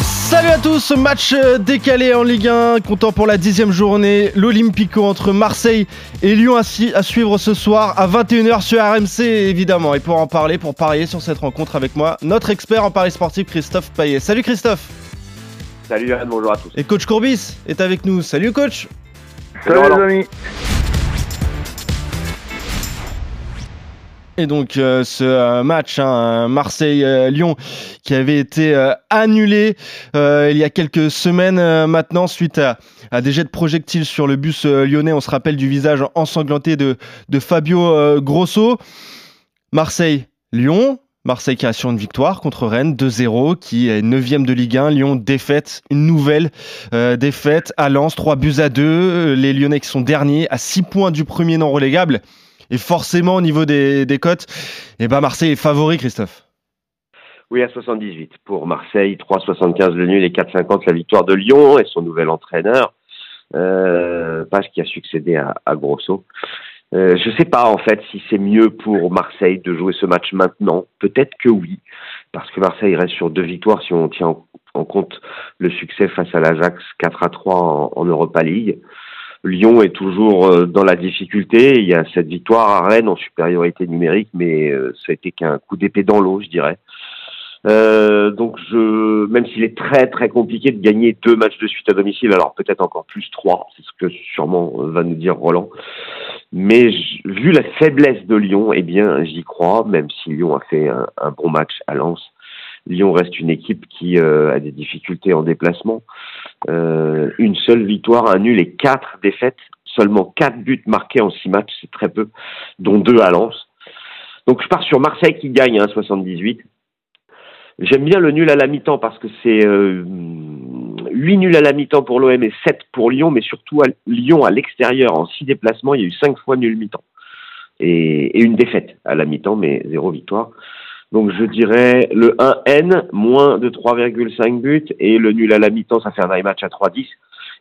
Salut à tous, match euh, décalé en Ligue 1, comptant pour la dixième journée, l'Olympico entre Marseille et Lyon à, à, suivre ce soir à 21h sur RMC évidemment. Et pour en parler, pour parier sur cette rencontre avec moi, notre expert en paris sportif Christophe Payet. Salut Christophe Salut Yann, bonjour à tous. Et coach Courbis est avec nous. Salut coach Salut les amis Et donc euh, ce euh, match, hein, Marseille-Lyon, qui avait été euh, annulé il y a quelques semaines maintenant suite à, des jets de projectiles sur le bus lyonnais. On se rappelle du visage ensanglanté de, Fabio Grosso. Marseille-Lyon, Marseille création de victoire contre Rennes 2-0 qui est 9 de Ligue 1. Lyon défaite, une nouvelle défaite à Lens, 3 buts à 2. Les Lyonnais qui sont derniers à 6 points du premier non relégable. Et forcément, au niveau des, des cotes, eh ben Marseille est favori, Christophe. Oui, à 78 pour Marseille, 3,75 le nul et 4,50 la victoire de Lyon et son nouvel entraîneur, euh, Page qui a succédé à, Grosso. Euh, je sais pas en fait si c'est mieux pour Marseille de jouer ce match maintenant. Peut-être que oui, parce que Marseille reste sur deux victoires si on tient en, compte le succès face à l'Ajax 4 à 3 en, en Europa League. Lyon est toujours euh, dans la difficulté. Il y a cette victoire à Rennes en supériorité numérique, mais euh, ça a été qu'un coup d'épée dans l'eau, je dirais. Euh, donc, même s'il est très très compliqué de gagner deux matchs de suite à domicile, alors peut-être encore plus trois, c'est ce que sûrement va nous dire Roland. Mais vu la faiblesse de Lyon, eh bien, j'y crois, même si Lyon a fait un, un bon match à Lens. Lyon reste une équipe qui euh, a des difficultés en déplacement. Euh, une seule victoire, un nul et quatre défaites. Seulement quatre buts marqués en six matchs, c'est très peu, dont deux à Lens. Donc je pars sur Marseille qui gagne, hein, 78. J'aime bien le nul à la mi-temps parce que c'est euh, 8 nuls à la mi-temps pour l'OM et 7 pour Lyon, mais surtout à Lyon à l'extérieur, en six déplacements, il y a eu cinq fois nul mi-temps. Et, une défaite à la mi-temps, mais zéro victoire. Donc je dirais le 1N, moins de 3,5 buts, et le nul à la mi-temps, ça fait un high match à 3,10.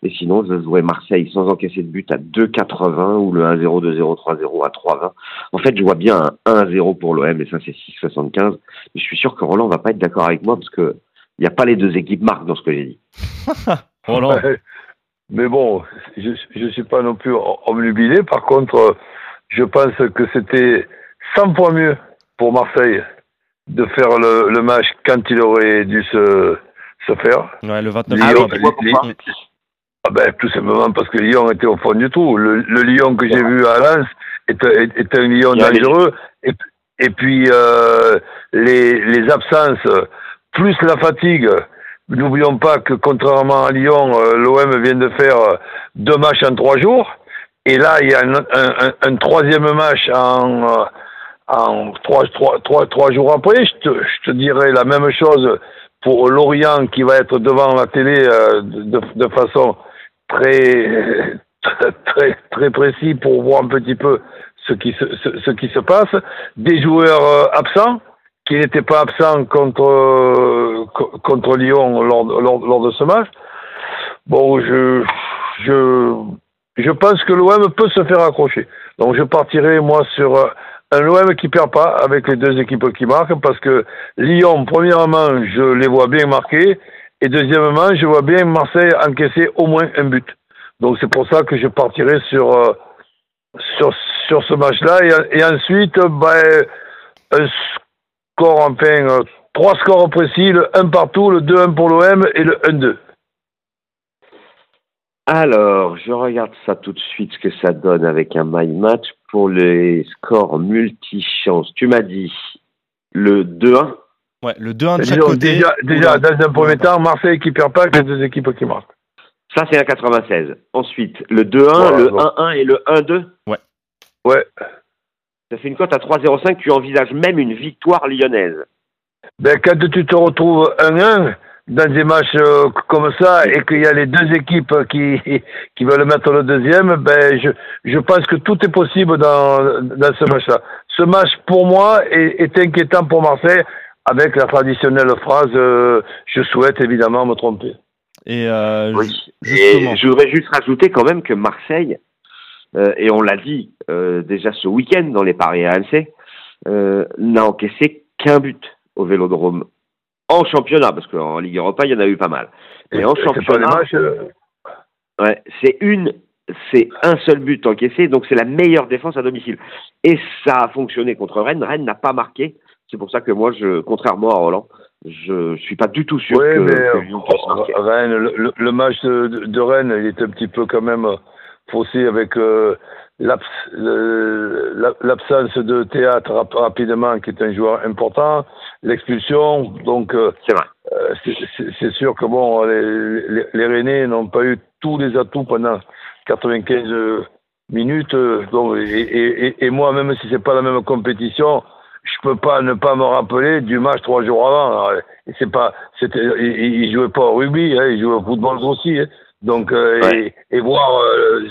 Et sinon, je jouerais Marseille sans encaisser de but à 2,80 ou le 1-0, 2-0, 3-0 à 3,20. En fait, je vois bien un 1-0 pour l'OM, et ça c'est 6,75. Mais je suis sûr que Roland va pas être d'accord avec moi parce que il n'y a pas les deux équipes marques dans ce que j'ai dit. Roland. Mais bon, je ne suis pas non plus omnubilé. Par contre, je pense que c'était 100 fois mieux pour Marseille de faire le, le, match quand il aurait dû se, se faire. Ouais, le 29 Lyon, ah, ah ben, tout simplement parce que Lyon était au fond du trou. Le, le Lyon que j'ai vu à Lens était, était un Lyon dangereux. Et, et puis, euh, les, les absences, plus la fatigue. N'oublions pas que contrairement à Lyon, euh, l'OM vient de faire deux matchs en trois jours. Et là, il y a un, un, un troisième match en en trois, trois, trois, trois jours après, je te, je te dirais la même chose pour Lorient qui va être devant la télé euh, de, de façon très, très, très précis pour voir un petit peu ce qui se, ce, ce qui se passe. Des joueurs euh, absents qui n'étaient pas absents contre, euh, contre Lyon lors, lors, lors de ce match. Bon, je, je, je pense que l'OM peut se faire accrocher. Donc je partirai moi sur un OM qui perd pas avec les deux équipes qui marquent parce que Lyon, premièrement, je les vois bien marquer et deuxièmement, je vois bien Marseille encaisser au moins un but. Donc c'est pour ça que je partirai sur euh, sur sur ce match-là et, et, ensuite ben, un score enfin euh, trois scores précis, le 1 partout, le 2-1 pour l'OM et le 1-2. Alors, je regarde ça tout de suite, ce que ça donne avec un my match pour les scores multi-chance. Tu m'as dit le 2-1 Ouais, le 2-1 de chaque côté. Déjà, déjà dans un premier temps, Marseille qui perd pas les deux équipes qui marquent. Ça, c'est un 96. Ensuite, le 2-1, voilà, le 1-1 et le 1-2 Ouais. Ouais. Ça fait une cote à 3-0-5. Tu envisages même une victoire lyonnaise. Ben, quand tu te retrouves 1-1, dans des matchs euh, comme ça et qu'il y a les deux équipes qui, qui veulent mettre le deuxième, ben je, je pense que tout est possible dans, dans ce match-là. Ce match, pour moi, est, est, inquiétant pour Marseille avec la traditionnelle phrase euh, Je souhaite évidemment me tromper. Et, euh, Oui. justement. Et je voudrais juste rajouter quand même que Marseille, euh, et on l'a dit euh, déjà ce week-end dans les paris AMC, euh, n'a encaissé qu'un but au Vélodrome en championnat, parce qu'en Ligue Europa, il y en a eu pas mal. Mais en championnat, matchs, euh, ouais, c'est une, c'est un seul but encaissé, donc c'est la meilleure défense à domicile. Et ça a fonctionné contre Rennes. Rennes n'a pas marqué. C'est pour ça que moi, je, contrairement à Roland, je suis pas du tout sûr Oui, que, mais que euh, Rennes, le, match de, de Rennes, il est un petit peu quand même faussé avec euh, le- la- l'absence de théâtre rap- rapidement, qui est un joueur important, l'expulsion. Donc, euh, C'est vrai. euh, c'est- sûr que bon, les, les, les Rennais n'ont pas eu tous les atouts pendant 95 minutes. euh, Donc, et, et, et- moi, même si c'est pas la même compétition, je peux pas ne pas me rappeler du match trois jours avant. C'est pas, c'était, il, il jouait pas au rugby, hein, il jouait au football aussi. hein. Donc, euh, Ouais. et, et voir euh,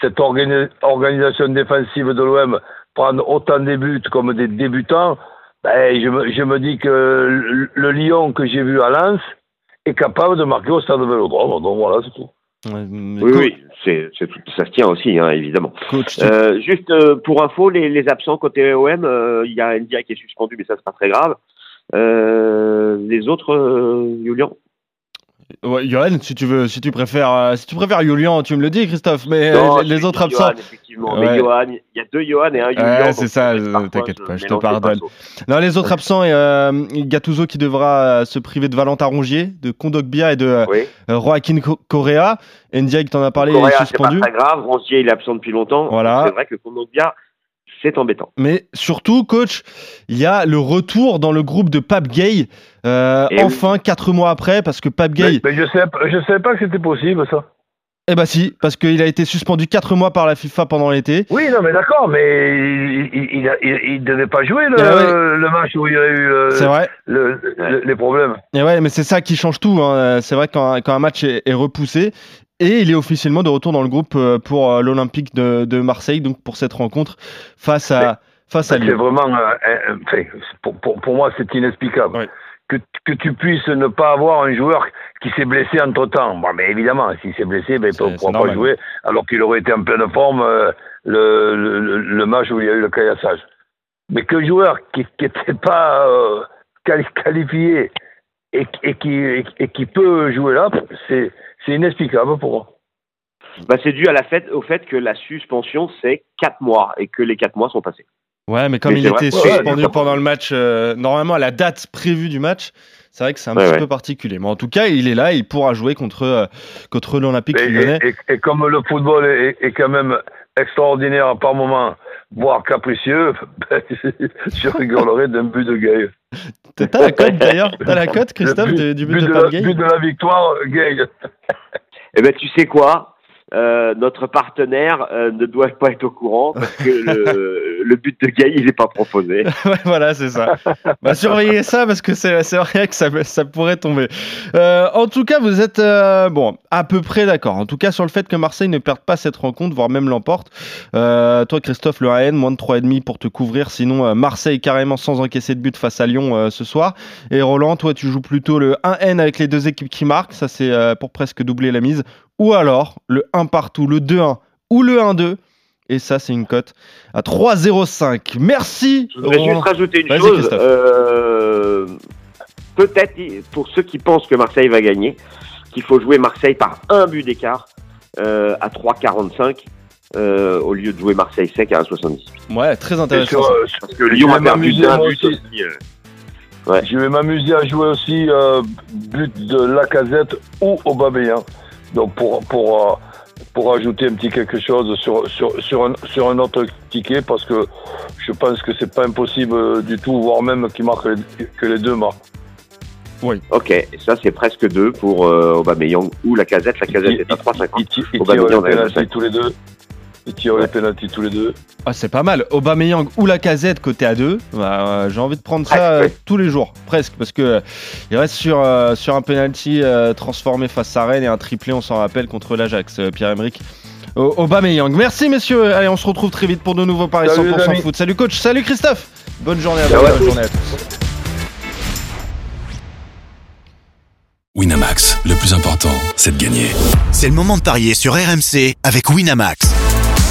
cette organi- organisation défensive de l'OM prendre autant de buts comme des débutants, ben, je, me, je me dis que le, le Lyon que j'ai vu à Lens est capable de marquer au stade de Vélodrome. Donc voilà, c'est tout. Ouais, Oui, oui, c'est, c'est tout- ça se tient aussi, hein, évidemment. Coach, Euh, juste euh, pour info, les, les absents côté OM, euh, il y a Ndia qui est suspendu, mais ça c'est pas très grave. Euh, les autres, euh, Julian? Ouais, Johan, si tu veux, si tu préfères, euh, si tu préfères Julian, tu me le dis, Christophe. Mais Non, euh, les autres Johan, absents. effectivement. Ouais. Mais Johan, il y a deux Johan et un Julian. Ouais, c'est ça, euh, t'inquiète pas, je te pardonne. Non, les autres absents, et euh, Gattuso qui devra euh, se priver de Valentin Rongier, de Kondogbia et de Oui. Joaquin Co- Correa. Ndiaye, t'en a parlé, Correa, est c'est pas suspendu. très grave. Rongier, il est absent depuis longtemps. Voilà. C'est vrai que Kondogbia, c'est embêtant. Mais surtout, coach, il y a le retour dans le groupe de Pape Gay, euh, Eh oui. enfin, quatre mois après, parce que Pape Gay, mais je je savais pas que c'était possible, ça. eh ben si, parce qu'il a été suspendu quatre mois par la FIFA pendant l'été. Oui, non, mais d'accord, mais il, il devait pas jouer le, Ah ouais. le match où il y a eu euh, C'est vrai. le- le- les problèmes. Et ouais, mais c'est ça qui change tout. hein. C'est vrai quand, un- quand un match est, est repoussé, et il est officiellement de retour dans le groupe euh, pour euh, l'Olympique de, de Marseille, donc pour cette rencontre face à, face à C'est Lyon. vraiment, euh, pour, pour, pour moi, c'est inexplicable. Ouais. Que, que tu puisses ne pas avoir un joueur qui s'est blessé entre temps. Bon, mais évidemment, s'il s'est blessé, ben, il C'est- ne c'est pourra pas normal. jouer, alors qu'il aurait été en pleine forme euh, le, le, le- le match où il y a eu le caillassage. Mais que joueur qui n'était pas euh, quali- qualifié et, et, qui, et, et qui peut jouer là, c'est c'est inexplicable pour moi. Bah, c'est dû à la fête, au fait que la suspension, c'est 4 mois et que les 4 mois sont passés. Ouais, mais comme Mais il vrai. était Ouais, ouais, suspendu pendant le match, euh, normalement à la date prévue du match, c'est vrai que c'est un Ouais, petit ouais. peu particulier. Mais en tout cas, il est là, il pourra jouer contre, euh, contre l'Olympique Et, lyonnais. et- et- et comme le football est, est quand même extraordinaire par moment, voire capricieux, je rigolerais d'un but de Gay. T'as la cote d'ailleurs T'as la cote, Christophe, du, du but, de, la, Pape Gay but de la victoire, Gay. Eh ben, tu sais quoi? Euh, Notre partenaire euh, ne doit pas être au courant parce que le, le but de Gaï, il n'est pas proposé. Voilà, c'est ça. bah, surveillez ça parce que c'est vrai que ça, ça pourrait tomber. Euh, en tout cas, vous êtes euh, bon à peu près d'accord. En tout cas, sur le fait que Marseille ne perde pas cette rencontre, voire même l'emporte. Euh, toi, Christophe, le 1N, moins de 3,5 pour te couvrir. Sinon, Marseille carrément sans encaisser de but face à Lyon ce soir. Et Roland, toi, tu joues plutôt le 1N avec les deux équipes qui marquent. Ça, c'est pour presque doubler la mise. Ou alors le 1 partout, le 2-1 ou le 1-2. Et ça, c'est une cote à 3,05. Merci. Je voudrais juste rajouter une chose. Euh, Peut-être pour ceux qui pensent que Marseille va gagner, qu'il faut jouer Marseille par un but d'écart euh, à 3,45 euh, au lieu de jouer Marseille sec à 1,70. Ouais, très intéressant. sur, ça. euh, Parce que Lyon Je a vais perdu m'amuser, d'un moi but aussi. aussi. euh. Je vais m'amuser à jouer aussi euh, but de Lacazette ou Aubameyang. Donc pour pour euh, pour ajouter un petit quelque chose sur sur sur un, sur un autre ticket parce que je pense que c'est pas impossible euh, du tout, voire même qu'il marque les- que les deux marquent. Ok, et ça c'est presque deux pour euh, Aubameyang ou la casette. La casette est à 3,50. Ils, ti- ils Aubameyang, ouais. tous les deux. Ils tirent Ouais. les pénaltys tous les deux. Ah, c'est pas mal. Aubameyang ou la casette côté à 2. J'ai envie de prendre ça euh, ouais. tous les jours, presque, parce que euh, il reste sur, euh, sur un penalty euh, transformé face à Rennes et un triplé, on s'en rappelle, contre l'Ajax, euh, Pierre-Emerick. Au- Aubameyang. Merci messieurs. Allez, on se retrouve très vite pour de nouveaux paris Salut, les 100% amis. foot. Salut coach, salut Christophe. Bonne journée à vous. Bonne tous. journée à tous. Winamax, le plus important, c'est de gagner. C'est le moment de parier sur RMC avec Winamax.